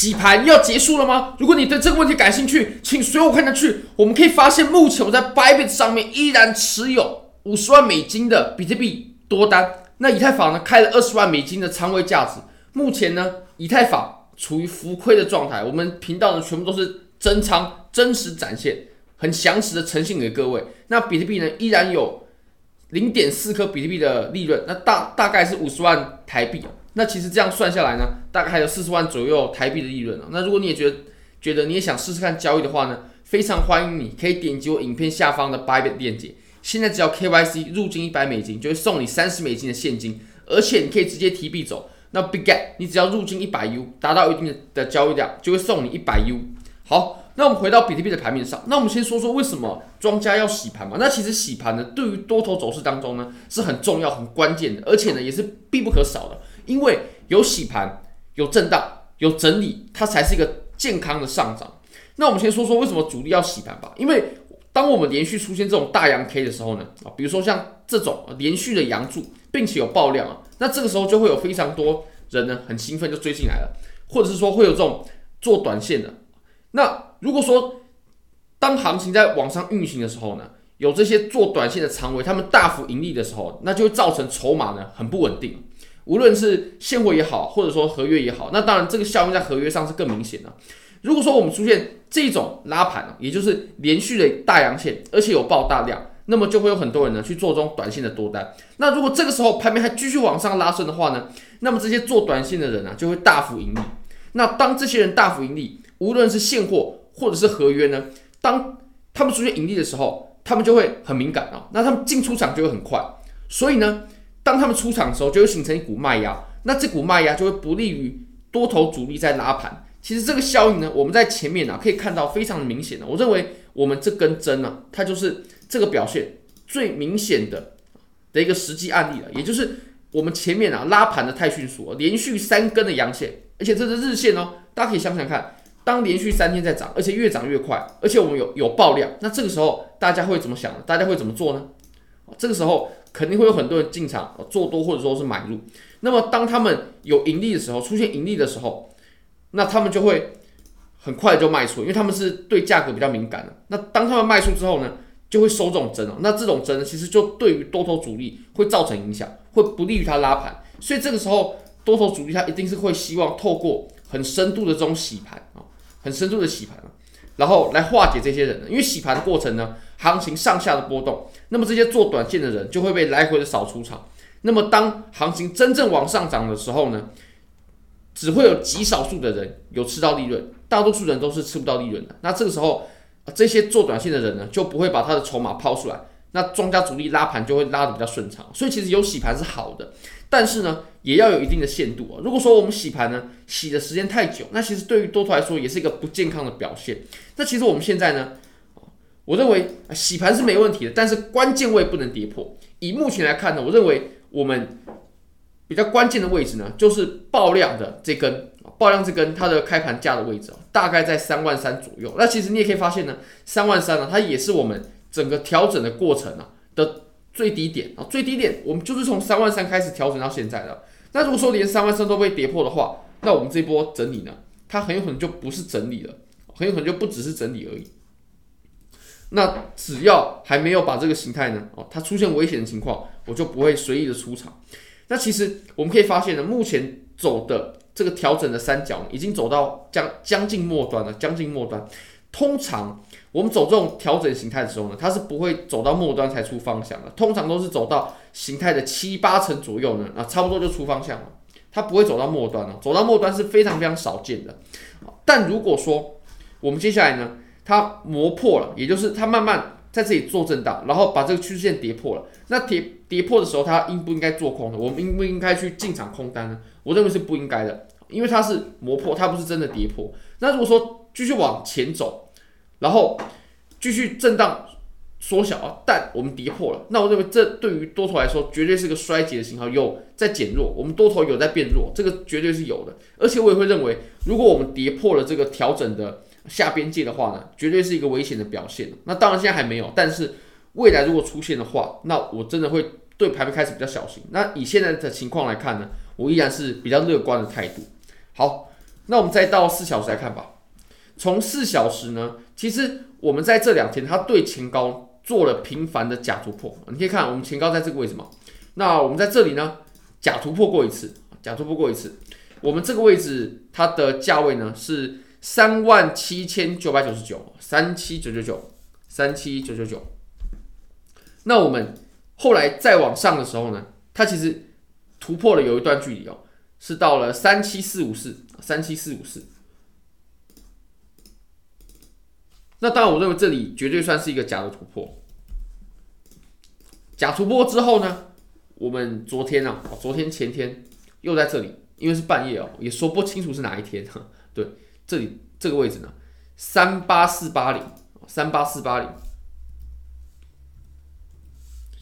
洗盘要结束了吗？如果你对这个问题感兴趣，请随我看下去。我们可以发现，目前我在 Bybit 上面依然持有五十万美金的比特币多单。那以太坊呢，开了二十万美金的仓位价值。目前呢，以太坊处于浮亏的状态。我们频道呢，全部都是真仓真实展现，很详实的呈现给各位。那比特币呢，依然有零点四颗比特币的利润，那大大概是五十万台币。那其实这样算下来呢，大概还有四十万左右台币的利润了。那如果你也觉得觉得你也想试试看交易的话呢，非常欢迎你可以点击我影片下方的 Bybit 链接。现在只要 KYC 入金一百美金，就会送你三十美金的现金，而且你可以直接提币走。那 Bigget 你只要入金一百 U，达到一定的交易量，就会送你一百 U。好，那我们回到比特币的盘面上，那我们先说说为什么庄家要洗盘嘛？那其实洗盘呢，对于多头走势当中呢，是很重要、很关键的，而且呢，也是必不可少的。因为有洗盘、有震荡、有整理，它才是一个健康的上涨。那我们先说说为什么主力要洗盘吧。因为当我们连续出现这种大阳 K 的时候呢，啊，比如说像这种连续的阳柱，并且有爆量啊，那这个时候就会有非常多人呢很兴奋就追进来了，或者是说会有这种做短线的。那如果说当行情在往上运行的时候呢，有这些做短线的仓位，他们大幅盈利的时候，那就会造成筹码呢很不稳定。无论是现货也好，或者说合约也好，那当然这个效应在合约上是更明显的。如果说我们出现这种拉盘，也就是连续的大阳线，而且有爆大量，那么就会有很多人呢去做这种短线的多单。那如果这个时候盘面还继续往上拉升的话呢，那么这些做短线的人呢就会大幅盈利。那当这些人大幅盈利，无论是现货或者是合约呢，当他们出现盈利的时候，他们就会很敏感啊，那他们进出场就会很快。所以呢，当他们出场的时候，就会形成一股卖压，那这股卖压就会不利于多头主力在拉盘。其实这个效应呢，我们在前面啊可以看到非常明显的。我认为我们这根针呢，它就是这个表现最明显的的一个实际案例了。也就是我们前面啊拉盘的太迅速了，连续三根的阳线，而且这是日线哦。大家可以想想看，当连续三天在涨，而且越涨越快，而且我们有有爆量，那这个时候大家会怎么想呢？大家会怎么做呢？这个时候。肯定会有很多人进场做多，或者说是买入。那么当他们有盈利的时候，出现盈利的时候，那他们就会很快就卖出，因为他们是对价格比较敏感的。那当他们卖出之后呢，就会收这种针哦。那这种针其实就对于多头主力会造成影响，会不利于他拉盘。所以这个时候多头主力他一定是会希望透过很深度的这种洗盘啊，很深度的洗盘，然后来化解这些人。因为洗盘的过程呢，行情上下的波动。那么这些做短线的人就会被来回的扫出场。那么当行情真正往上涨的时候呢，只会有极少数的人有吃到利润，大多数人都是吃不到利润的。那这个时候，这些做短线的人呢，就不会把他的筹码抛出来。那庄家主力拉盘就会拉得比较顺畅。所以其实有洗盘是好的，但是呢，也要有一定的限度啊。如果说我们洗盘呢，洗的时间太久，那其实对于多头来说也是一个不健康的表现。那其实我们现在呢，我认为洗盘是没问题的，但是关键位不能跌破。以目前来看呢，我认为我们比较关键的位置呢，就是爆量的这根，爆量这根它的开盘价的位置啊大概在三万三左右。那其实你也可以发现呢，三万三呢，它也是我们整个调整的过程啊的最低点啊，最低点我们就是从三万三开始调整到现在的。那如果说连三万三都被跌破的话，那我们这波整理呢，它很有可能就不是整理了，很有可能就不只是整理而已。那只要还没有把这个形态呢，哦，它出现危险的情况，我就不会随意的出场。那其实我们可以发现呢，目前走的这个调整的三角已经走到将将近末端了，将近末端。通常我们走这种调整形态的时候呢，它是不会走到末端才出方向的，通常都是走到形态的七八成左右呢，啊，差不多就出方向了，它不会走到末端了，走到末端是非常非常少见的。但如果说我们接下来呢，它磨破了，也就是它慢慢在这里做震荡，然后把这个趋势线跌破了。那跌跌破的时候，它应不应该做空呢？我们应不应该去进场空单呢？我认为是不应该的，因为它是磨破，它不是真的跌破。那如果说继续往前走，然后继续震荡缩小啊，但我们跌破了，那我认为这对于多头来说绝对是个衰竭的信号，有在减弱，我们多头有在变弱，这个绝对是有的。而且我也会认为，如果我们跌破了这个调整的。下边界的话呢，绝对是一个危险的表现。那当然现在还没有，但是未来如果出现的话，那我真的会对盘面开始比较小心。那以现在的情况来看呢，我依然是比较乐观的态度。好，那我们再到四小时来看吧。从四小时呢，其实我们在这两天，它对前高做了频繁的假突破。你可以看，我们前高在这个位置嘛。那我们在这里呢，假突破过一次，假突破过一次。我们这个位置它的价位呢是三万七千九百九十九，三七九九九，三七九九九。那我们后来再往上的时候呢，它其实突破了有一段距离哦，是到了三七四五四，三七四五四。那当然，我认为这里绝对算是一个假的突破。假突破之后呢，我们昨天啊，昨天前天又在这里。因为是半夜哦，也说不清楚是哪一天。对，这里这个位置呢，三八四八零，三八四八零，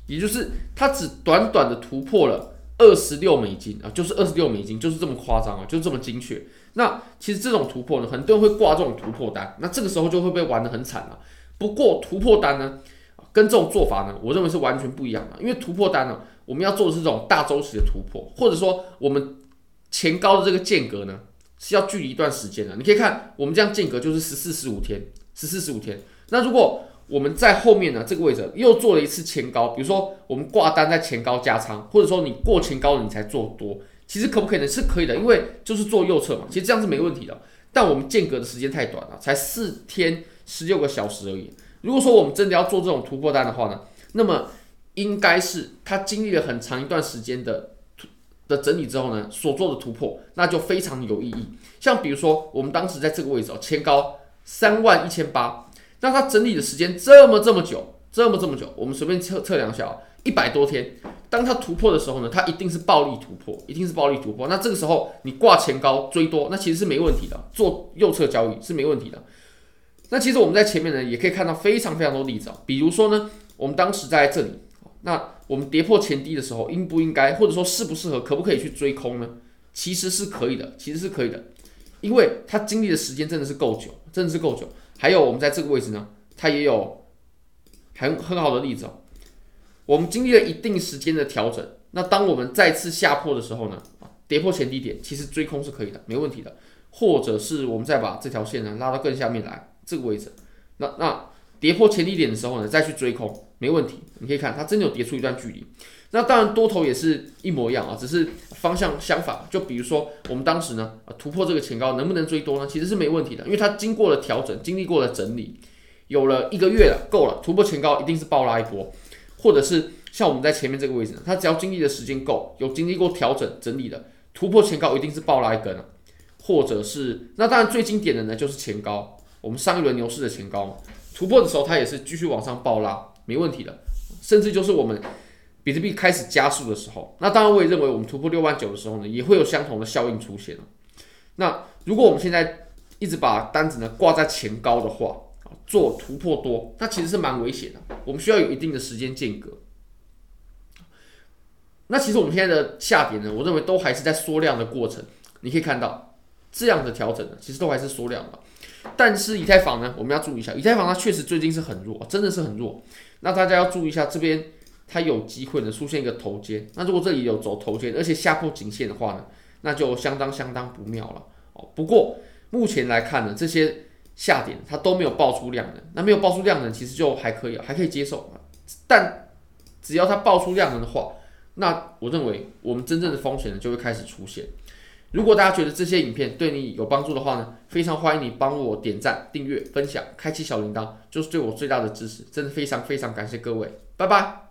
也就是它只短短的突破了二十六美金啊，就是二十六美金，就是这么夸张啊，就是这么精确。那其实这种突破呢，很多人会挂这种突破单，那这个时候就会被玩得很惨了。不过突破单呢，跟这种做法呢，我认为是完全不一样的。因为突破单呢，我们要做的是这种大周期的突破，或者说我们。前高的这个间隔呢，是要距离一段时间的。你可以看，我们这样间隔就是十四十五天，十四十五天。那如果我们在后面呢，这个位置又做了一次前高，比如说我们挂单在前高加仓，或者说你过前高了你才做多，其实可不可以呢？是可以的，因为就是做右侧嘛，其实这样是没问题的。但我们间隔的时间太短了，才四天十六个小时而已。如果说我们真的要做这种突破单的话呢，那么应该是它经历了很长一段时间的。的整理之后呢，所做的突破那就非常有意义。像比如说，我们当时在这个位置哦，前高三万一千八，那它整理的时间这么这么久，这么这么久，我们随便测测量一下啊，一百多天。当它突破的时候呢，它一定是暴力突破，一定是暴力突破。那这个时候你挂前高追多，那其实是没问题的，做右侧交易是没问题的。那其实我们在前面呢，也可以看到非常非常多例子啊，比如说呢，我们当时在这里，那。我们跌破前低的时候，应不应该，或者说适不适合，可不可以去追空呢？其实是可以的，其实是可以的，因为它经历的时间真的是够久，真的是够久。还有我们在这个位置呢，它也有很很好的例子哦。我们经历了一定时间的调整，那当我们再次下破的时候呢，跌破前低点，其实追空是可以的，没问题的。或者是我们再把这条线呢拉到更下面来，这个位置，那那跌破前低点的时候呢，再去追空。没问题，你可以看它真的有跌出一段距离。那当然多头也是一模一样啊，只是方向相反。就比如说我们当时呢，突破这个前高能不能追多呢？其实是没问题的，因为它经过了调整，经历过了整理，有了一个月了，够了。突破前高一定是暴拉一波，或者是像我们在前面这个位置，它只要经历的时间够，有经历过调整整理的，突破前高一定是暴拉一根了，或者是那当然最经典的呢就是前高，我们上一轮牛市的前高嘛突破的时候，它也是继续往上暴拉。没问题的，甚至就是我们比特币开始加速的时候，那当然我也认为我们突破六万九的时候呢，也会有相同的效应出现。那如果我们现在一直把单子呢挂在前高的话，做突破多，那其实是蛮危险的。我们需要有一定的时间间隔。那其实我们现在的下跌呢，我认为都还是在缩量的过程。你可以看到这样的调整呢，其实都还是缩量的。但是以太坊呢，我们要注意一下，以太坊它确实最近是很弱，真的是很弱。那大家要注意一下，这边它有机会呢出现一个头肩。那如果这里有走头肩，而且下破颈线的话呢，那就相当相当不妙了。哦，不过目前来看呢，这些下点它都没有爆出量能，那没有爆出量能，其实就还可以，还可以接受。但只要它爆出量能的话，那我认为我们真正的风险呢就会开始出现。如果大家觉得这些影片对你有帮助的话呢，非常欢迎你帮我点赞、订阅、分享、开启小铃铛，就是对我最大的支持。真的非常非常感谢各位，拜拜。